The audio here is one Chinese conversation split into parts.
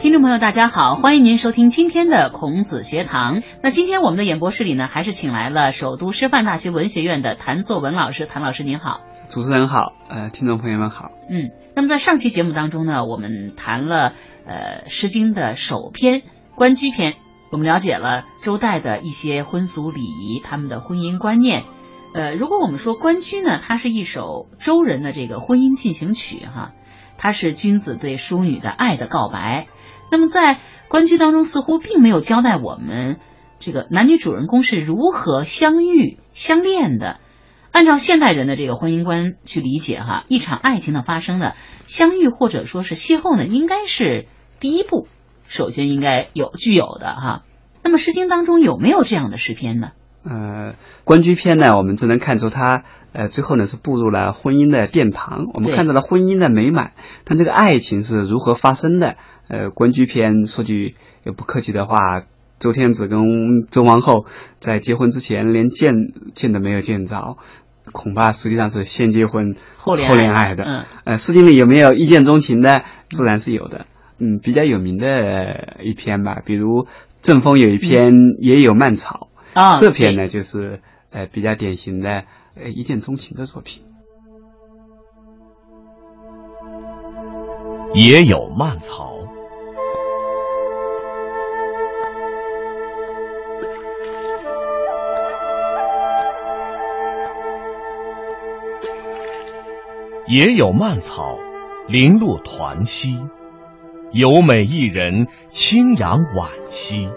听众朋友，大家好，欢迎您收听今天的孔子学堂。那今天我们的演播室里呢，还是请来了首都师范大学文学院的谭作文老师。谭老师您好，主持人好，呃，听众朋友们好。嗯，那么在上期节目当中呢，我们谈了呃《诗经》的首篇《关雎》篇，我们了解了周代的一些婚俗礼仪，他们的婚姻观念。呃，如果我们说《关雎》呢，它是一首周人的这个婚姻进行曲，哈，它是君子对淑女的爱的告白。那么在《关雎》当中，似乎并没有交代我们这个男女主人公是如何相遇相恋的。按照现代人的这个婚姻观去理解，哈，一场爱情的发生呢，相遇或者说是邂逅呢，应该是第一步，首先应该有具有的哈。那么《诗经》当中有没有这样的诗篇呢？呃，《关雎》篇呢，我们只能看出他呃最后呢是步入了婚姻的殿堂，我们看到了婚姻的美满，但这个爱情是如何发生的？呃，《关雎》篇说句不客气的话，周天子跟周王后在结婚之前连见见都没有见着，恐怕实际上是先结婚后恋爱的。嗯，呃，《诗经》里有没有一见钟情的？自然是有的。嗯，比较有名的一篇吧，比如郑风有一篇《也有蔓草》，啊，这篇呢就是呃比较典型的呃一见钟情的作品。也有蔓草。也有蔓草，零露团兮；有美一人，清扬婉兮。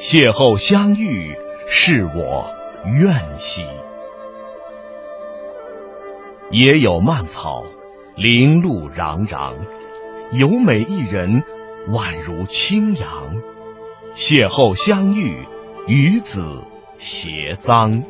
邂逅相遇，是我愿兮。也有蔓草，零露攘攘；有美一人，宛如清扬。邂逅相遇，与子偕臧。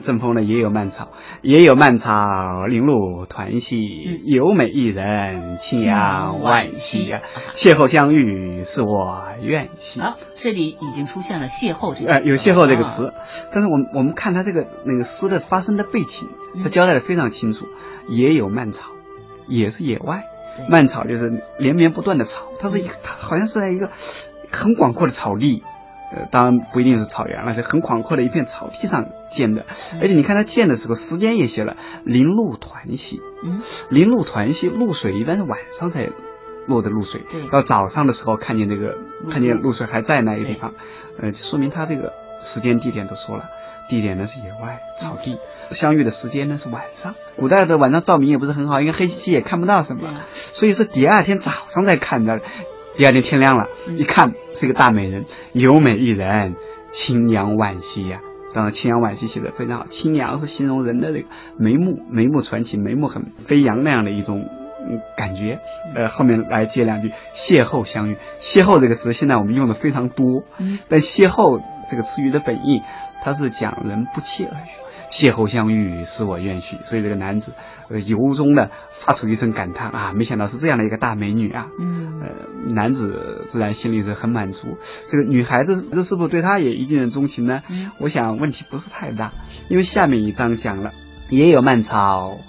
正风呢也有蔓草，也有蔓草，零露团兮，有美一人，清扬万兮啊！邂逅相遇，是我愿兮。啊，这里已经出现了“邂逅”这个，呃，有“邂逅”这个词，但是我们我们看他这个那个诗的发生的背景，他交代的非常清楚。也有蔓草，也是野外，蔓草就是连绵不断的草，它是一个，它好像是在一个很广阔的草地。呃，当然不一定是草原了，是很广阔的一片草地上建的。而且你看它建的时候，时间也写了“林露团兮”。嗯，林露团兮，露水一般是晚上才落的露水。到早上的时候看见这个，看见露水还在那个地方，呃，就说明它这个时间地点都说了，地点呢是野外草地，相遇的时间呢是晚上。古代的晚上照明也不是很好，因为黑漆漆也看不到什么，所以是第二天早上才看的。第二天天亮了，一看是个大美人，有美一人，清扬惋惜呀。当然，清扬惋惜写的非常好。清扬是形容人的这个眉目，眉目传情，眉目很飞扬那样的一种感觉。呃，后面来接两句，邂逅相遇。邂逅这个词现在我们用的非常多，但邂逅这个词语的本意，它是讲人不期而遇。邂逅相遇，是我愿许。所以这个男子，呃，由衷的发出一声感叹啊，没想到是这样的一个大美女啊。嗯，呃，男子自然心里是很满足。这个女孩子，这是不是对他也一见钟情呢？嗯，我想问题不是太大，因为下面一章讲了，也有蔓草，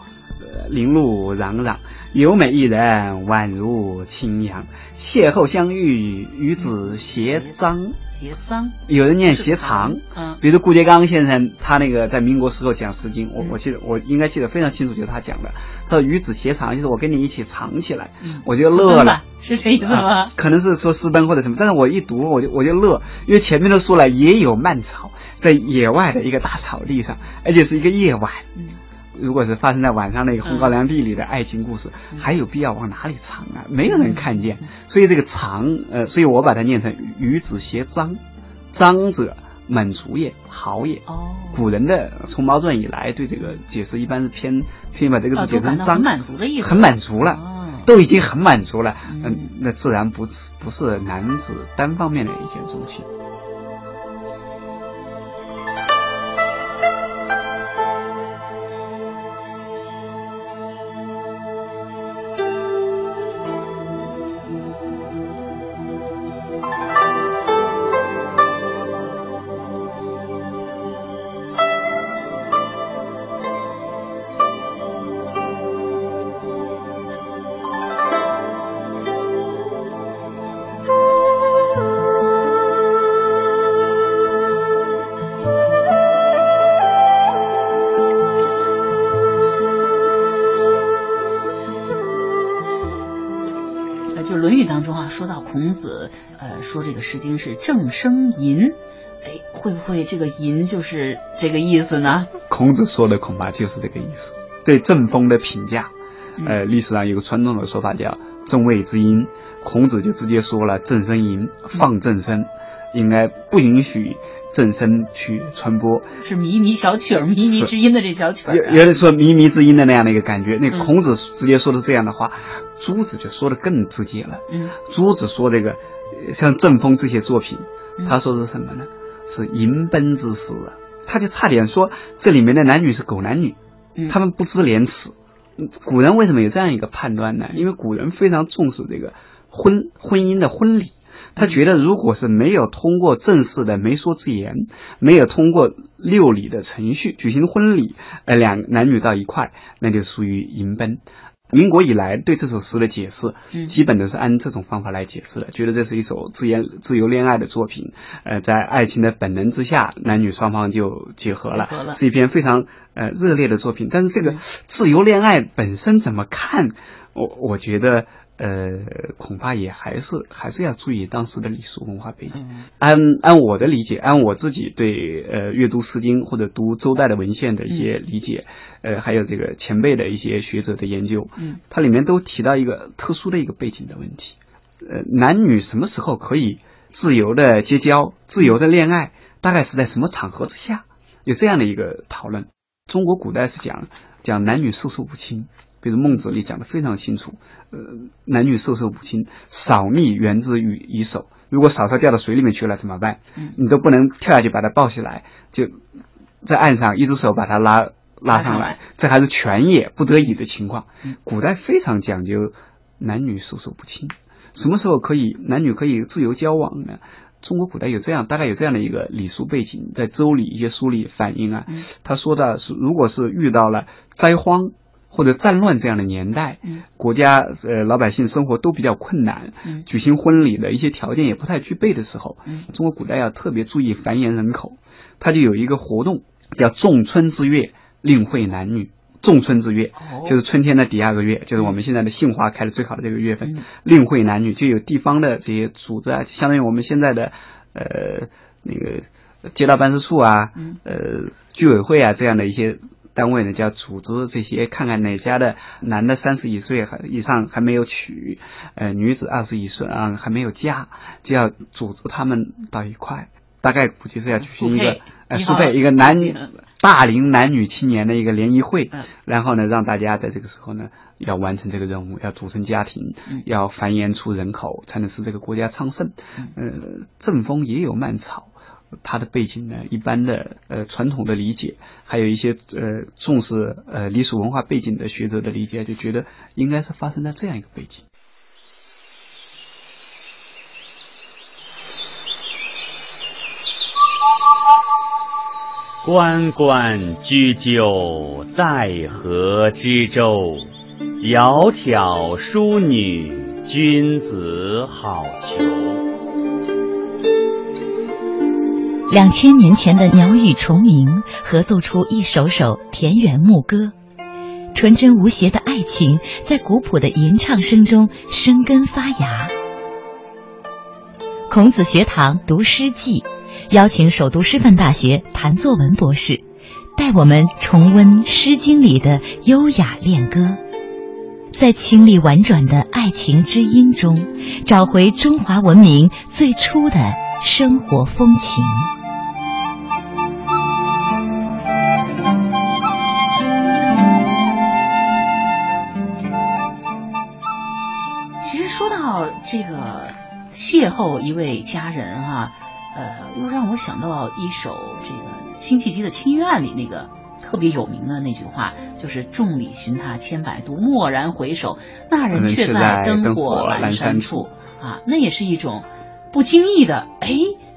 呃，零露攘攘，有美一人，宛如清扬。邂逅相遇，与子偕臧。偕臧，有人念偕藏，嗯，比如顾颉刚先生，他那个在民国时候讲《诗经》，我我记得我应该记得非常清楚，就是他讲的，他说与子偕藏，就是我跟你一起藏起来，我就乐了，是这意思吗？可能是说私奔或者什么，但是我一读我就我就乐，因为前面都说了也有蔓草，在野外的一个大草地上，而且是一个夜晚。如果是发生在晚上那个红高粱地里的爱情故事，还有必要往哪里藏啊？没有人看见，所以这个藏，呃，所以我把它念成与子偕臧，臧者满足也，好也。哦，古人的从毛传以来对这个解释一般是偏偏把这个字解成臧，满足的意思，很满足了，都已经很满足了，嗯，那自然不不是男子单方面的一见钟情。孔子，呃，说这个《诗经》是正声吟，哎，会不会这个吟就是这个意思呢？孔子说的恐怕就是这个意思。对正风的评价，呃，历史上有个传统的说法叫正位之音，孔子就直接说了正声吟，放正声，应该不允许。正声去传播是靡靡小曲儿，靡靡之音的这小曲儿，有有人说靡靡之音的那样的一个感觉。那孔子直接说的这样的话，朱子就说的更直接了。嗯，朱子说这个像正风这些作品，他说是什么呢？是淫奔之诗啊！他就差点说这里面的男女是狗男女，他们不知廉耻。古人为什么有这样一个判断呢？因为古人非常重视这个婚婚姻的婚礼。他觉得，如果是没有通过正式的媒妁之言，没有通过六礼的程序举行婚礼，呃，两男女到一块，那就属于淫奔。民国以来对这首诗的解释，基本都是按这种方法来解释的，觉得这是一首自言自由恋爱的作品，呃，在爱情的本能之下，男女双方就结合了，是一篇非常呃热烈的作品。但是这个自由恋爱本身怎么看？我我觉得。呃，恐怕也还是还是要注意当时的礼俗文化背景。按按我的理解，按我自己对呃阅读《诗经》或者读周代的文献的一些理解，呃，还有这个前辈的一些学者的研究，嗯，它里面都提到一个特殊的一个背景的问题。呃，男女什么时候可以自由的结交、自由的恋爱？大概是在什么场合之下？有这样的一个讨论。中国古代是讲讲男女授受不亲。比如孟子里讲的非常清楚，呃，男女授受不亲，扫密源自于以手。如果嫂嫂掉到水里面去了怎么办？你都不能跳下去把她抱起来，就在岸上一只手把她拉拉上来，这还是权也不得已的情况。古代非常讲究男女授受不亲，什么时候可以男女可以自由交往呢？中国古代有这样大概有这样的一个礼俗背景，在周礼一些书里反映啊，他说的是，如果是遇到了灾荒。或者战乱这样的年代，国家呃老百姓生活都比较困难，举行婚礼的一些条件也不太具备的时候，中国古代要特别注意繁衍人口，它就有一个活动叫仲春之月，令会男女。仲春之月就是春天的第二个月，就是我们现在的杏花开的最好的这个月份，令会男女就有地方的这些组织啊，相当于我们现在的呃那个街道办事处啊，呃居委会啊这样的一些。单位呢，就要组织这些，看看哪家的男的三十一岁还以上还没有娶，呃，女子二十一岁啊还没有嫁，就要组织他们到一块，大概估计是要举行一个呃苏配一个男大龄男女青年的一个联谊会，然后呢，让大家在这个时候呢要完成这个任务，要组成家庭，要繁衍出人口，才能使这个国家昌盛。呃，正风也有蔓草。它的背景呢，一般的呃传统的理解，还有一些呃重视呃历史文化背景的学者的理解，就觉得应该是发生在这样一个背景。关关雎鸠，在河之洲。窈窕淑女，君子好逑。两千年前的鸟语虫鸣，合奏出一首首田园牧歌。纯真无邪的爱情，在古朴的吟唱声中生根发芽。孔子学堂读诗记，邀请首都师范大学谭作文博士，带我们重温《诗经》里的优雅恋歌，在清丽婉转的爱情之音中，找回中华文明最初的生活风情。这个邂逅一位佳人哈，呃，又让我想到一首这个辛弃疾的《青玉案》里那个特别有名的那句话，就是“众里寻他千百度，蓦然回首，那人却在灯火阑珊处”。啊，那也是一种不经意的，哎，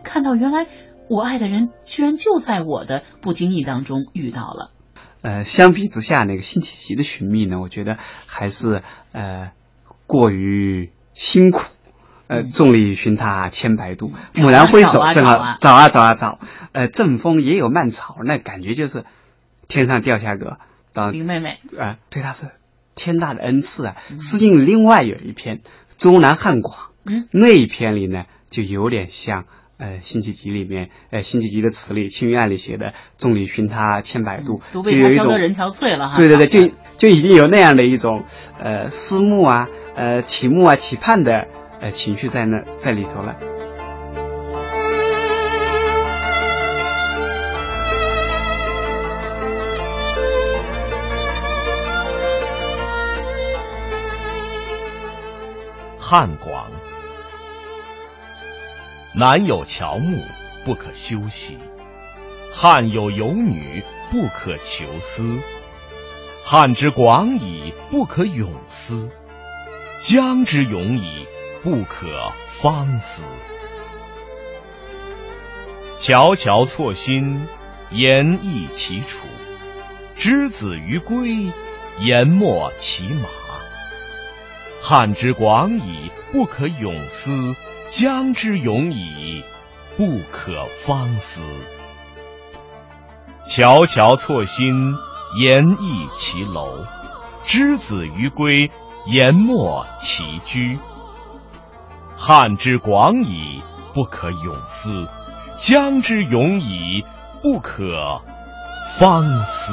看到原来我爱的人居然就在我的不经意当中遇到了。呃，相比之下，那个辛弃疾的寻觅呢，我觉得还是呃过于。辛苦，呃，众里寻他千百度，蓦然回首，正好找啊。找啊找，呃，正风也有蔓草，那感觉就是天上掉下个林妹妹，啊，对她是天大的恩赐啊。诗经另外有一篇《终南汉广》，嗯，那一篇里呢，就有点像呃《辛弃疾》里面呃《辛弃疾的词里《青云案》里写的“众里寻他千百度”，都就有一种人憔悴了哈。对对对，就就已经有那样的一种呃思慕啊、呃启慕啊、期盼的呃情绪在那在里头了。汉广，南有乔木，不可休兮；汉有游女，不可求思。汉之广矣，不可泳思；江之永矣，不可方思。悄悄错薪，言意其楚；之子于归，言莫其马。汉之广矣，不可泳思；江之永矣，不可方思。悄悄错薪，言意其楼；之子于归，言末其居。汉之广矣，不可泳思；江之永矣，不可方思。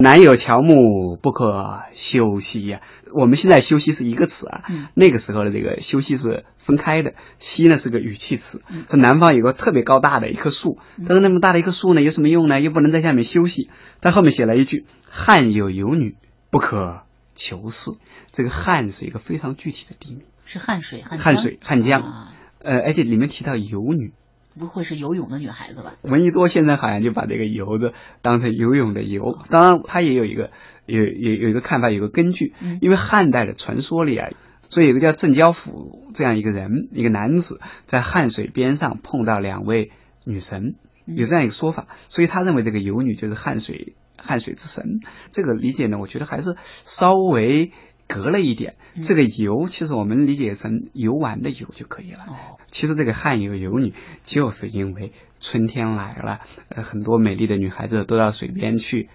南有乔木，不可休息呀。我们现在休息是一个词啊，嗯、那个时候的这个休息是分开的。兮呢是个语气词。嗯、说南方有个特别高大的一棵树，但是那么大的一棵树呢，有什么用呢？又不能在下面休息。他后面写了一句：“汉有游女，不可求思。”这个汉是一个非常具体的地名，是汉水、汉汉水、汉江。啊、呃，而且里面提到游女。不会是游泳的女孩子吧？闻一多现在好像就把这个“游”字当成游泳的“游”，当然他也有一个有有有一个看法，有个根据。嗯，因为汉代的传说里啊，所以有个叫郑交甫这样一个人，一个男子在汉水边上碰到两位女神，有这样一个说法，所以他认为这个游女就是汉水汉水之神。这个理解呢，我觉得还是稍微隔了一点。嗯、这个“游”其实我们理解成游玩的“游”就可以了。哦。其实这个汉有游女，就是因为春天来了，呃，很多美丽的女孩子都到水边去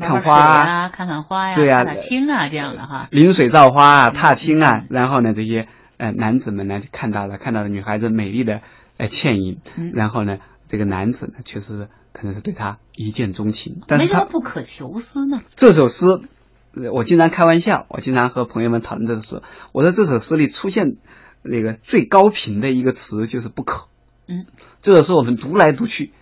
看花啊，看看花呀，对呀、踏青啊，这样的哈，临水照花啊，踏青啊，然后呢，这些呃男子们呢就看到了看到了女孩子美丽的呃倩影，嗯、然后呢，这个男子呢确实可能是对她一见钟情，但是为什么不可求思呢？这首诗。我经常开玩笑，我经常和朋友们讨论这首诗。我说这首诗里出现那个最高频的一个词就是“不可”。嗯，这首诗我们读来读去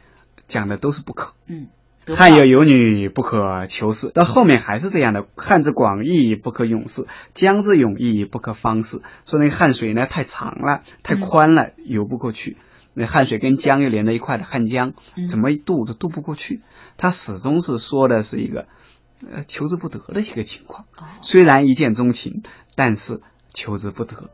讲的都是“不可”。嗯，汉有游女，不可求是。到后面还是这样的：汉之广义，不可泳思；江之永义，不可方思。说那个汉水呢太长了，太宽了，嗯、游不过去。那汉水跟江又连在一块的汉江，嗯、怎么一渡都渡不过去。他始终是说的是一个。呃，求之不得的一个情况，哦、虽然一见钟情，但是求之不得。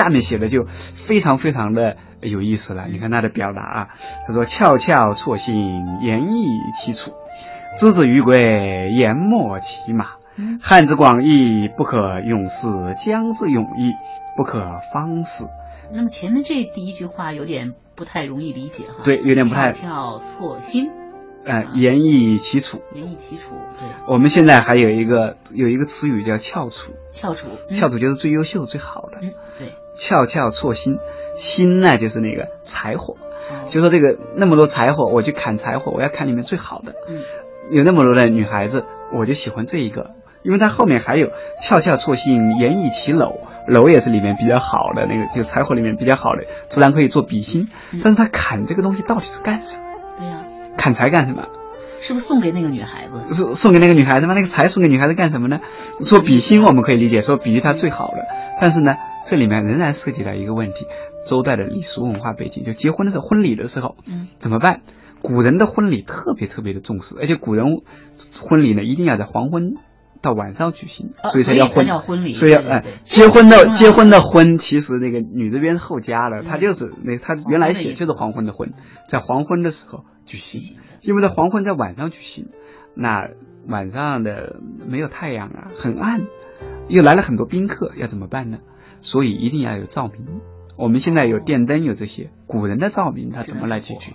下面写的就非常非常的有意思了。你看他的表达啊，他说：“翘翘错信，言意其楚；之子于归，言莫其马。汉之广义，不可泳思；江之永义，不可方思。”那么前面这第一句话有点不太容易理解哈。对，有点不太。悄悄错薪。呃，言以其楚，言以其楚，对。我们现在还有一个有一个词语叫翘楚，翘楚，嗯、翘楚就是最优秀、最好的。嗯，对。翘翘错薪，薪呢就是那个柴火，哦、就说这个那么多柴火，我去砍柴火，我要砍里面最好的。嗯，有那么多的女孩子，我就喜欢这一个，因为它后面还有翘翘错薪，言以其篓，篓也是里面比较好的那个，就柴火里面比较好的，自然可以做笔芯。嗯、但是他砍这个东西到底是干什么？砍柴干什么？是不是送给那个女孩子？送送给那个女孩子吗？那个柴送给女孩子干什么呢？说比心我们可以理解，说比喻她最好了。但是呢，这里面仍然涉及到一个问题：周代的礼俗文化背景，就结婚的时候，婚礼的时候，嗯，怎么办？古人的婚礼特别特别的重视，而且古人婚礼呢一定要在黄昏到晚上举行，呃所以才叫婚。婚礼。所以要哎结婚的啊结婚的婚，其实那个女这边后加了，她嗯就是那她原来写就是黄昏的婚，在黄昏的时候举行因为在黄昏在晚上举行，那晚上的没有太阳啊，很暗，又来了很多宾客，要怎么办呢？所以一定要有照明。我们现在有电灯，有这些，古人的照明他怎么来解决？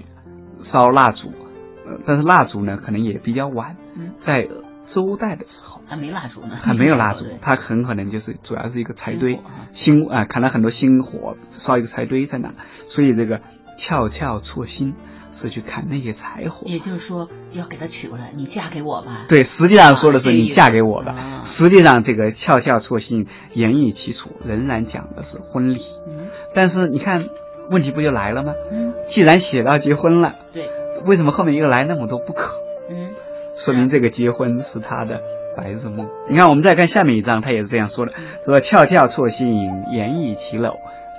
烧蜡烛，呃，但是蜡烛呢，可能也比较晚，嗯在周代的时候。还没蜡烛呢，还没有蜡烛对，它很可能就是主要是一个柴堆星火啊，星啊、看到很多星火，烧一个柴堆在那，所以这个翘翘错薪是去砍那些柴火。也就是说要给他娶过来，你嫁给我吧。对，实际上说的是你嫁给我吧啊。实际上这个翘翘错薪言意其楚，仍然讲的是婚礼。嗯但是你看，问题不就来了吗？嗯，既然写到结婚了，对，为什么后面又来那么多不可？嗯说明这个结婚是他的白日梦。你看，我们再看下面一章，他也是这样说的：说翘翘错信，言意其陋。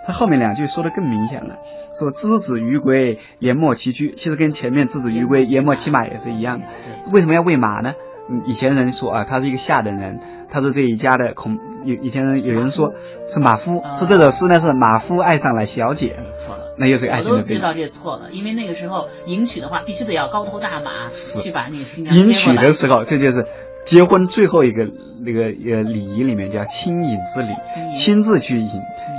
他后面两句说的更明显了，说之子于归，言莫其居。其实跟前面之子于归，言莫其马也是一样的。为什么要喂马呢？嗯，以前人说啊，他是一个下等人，他是这一家的孔。有以前人有人说是马夫，啊说这首诗呢是马夫爱上了小姐。那又是爱情的悲都知道这错了，因为那个时候迎娶的话，必须得要高头大马是去把那个新娘迎娶的时候，这就是结婚最后一个那个呃礼仪里面叫亲引之礼，亲自去引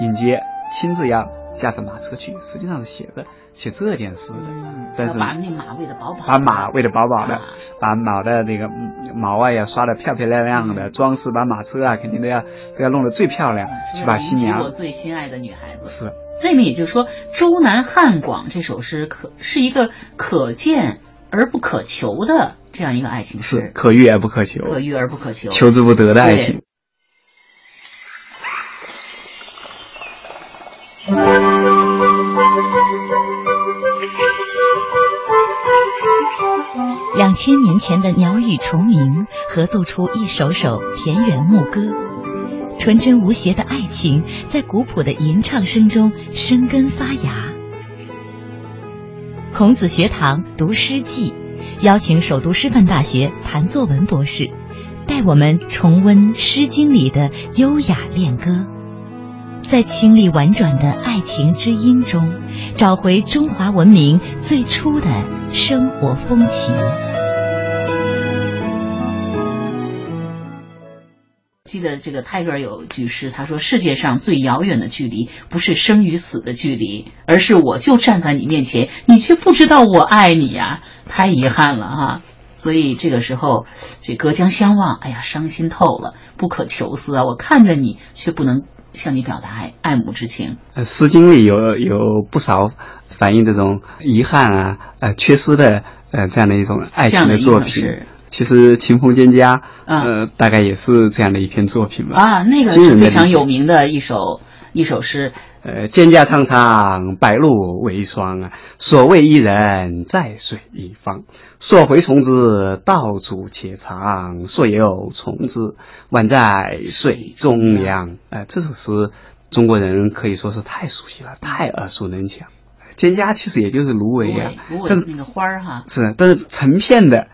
引接，亲自要驾着马车去，实际上是写的写这件事的。嗯，但是把那马喂的饱饱的，把马喂的饱饱的啊，把马的那个嗯毛啊要刷的漂漂亮亮的，嗯装饰把马车啊肯定都要都要弄得最漂亮，去把新娘我最心爱的女孩子。是那么也就是说，《周南汉广》这首诗可是一个可见而不可求的这样一个爱情是诗，可遇而不可求，可遇而不可求。求之不得的爱情。两千年前的鸟语虫鸣，合奏出一首首田园牧歌。纯真无邪的爱情，在古朴的吟唱声中生根发芽。孔子学堂读诗记，邀请首都师范大学谭作文博士，带我们重温《诗经》里的优雅恋歌，在清丽婉转的爱情之音中，找回中华文明最初的生活风情。记得这个泰戈尔有一句诗，他说：“世界上最遥远的距离，不是生与死的距离，而是我就站在你面前，你却不知道我爱你呀、太遗憾了哈。所以这个时候，这隔江相望，哎呀，伤心透了，不可求思啊！我看着你，却不能向你表达爱爱慕之情。呃，《诗经》里有有不少反映这种遗憾啊、呃缺失的呃这样的一种爱情的作品。其实《秦风蒹葭》嗯呃大概也是这样的一篇作品吧。啊，那个是非常有名的一首一首诗。呃，蒹葭苍苍，白露为霜啊。所谓伊人，在水一方。溯洄从之，道阻且长；溯游从之，宛在水中央。呃，这首诗中国人可以说是太熟悉了，太耳熟能详。蒹葭其实也就是芦苇啊，芦苇但是那个花儿哈，是，但是成片的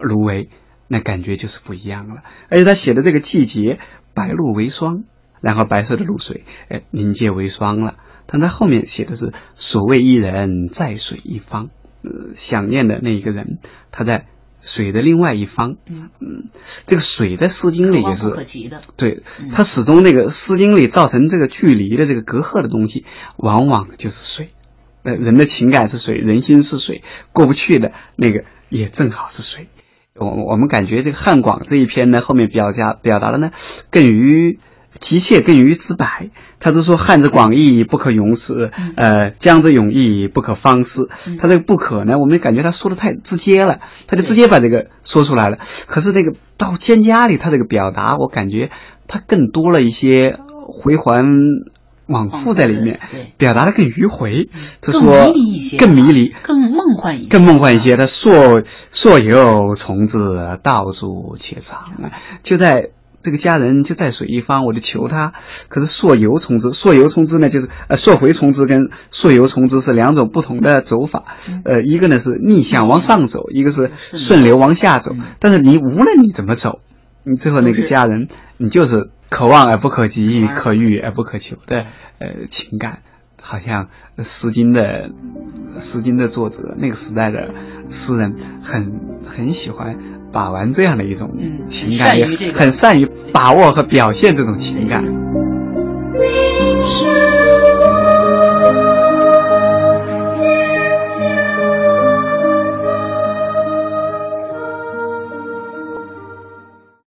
芦苇，那感觉就是不一样了。而且他写的这个季节，白露为霜，然后白色的露水，哎，凝结为霜了。但他后面写的是“所谓伊人，在水一方”，呃，想念的那一个人，他在水的另外一方。嗯嗯，这个水在《诗经》里也可望不可是，及的。对嗯，它始终那个《诗经》里造成这个距离的这个隔阂的东西，往往就是水。呃，人的情感是水，人心是水，过不去的那个也正好是水。我我们感觉这个汉广这一篇呢，后面表达表达的呢，更于急切，更于直白。他是说汉之广义不可容辞，嗯呃，江之永义不可方思。嗯他这个不可呢，我们感觉他说的太直接了，他就直接把这个说出来了。可是这个到蒹葭里，他这个表达，我感觉他更多了一些回环往复在里面，对，表达的更迂回。就更说迷离一些，更迷离，更梦幻一些，更梦幻一些。他溯溯游从之，道阻且长，就在这个家人就在水一方，我就求他。可是溯游从之，溯游从之呢，就是呃溯回从之跟溯游从之是两种不同的走法。呃，一个呢是逆向往上走，一个是顺流往下走。但是你无论你怎么走，你最后那个家人，你就是可望而不可及，可遇而不可求的呃情感。好像《诗经》的《诗经》的作者，那个时代的诗人，很很喜欢把玩这样的一种情感，很善于把握和表现这种情感。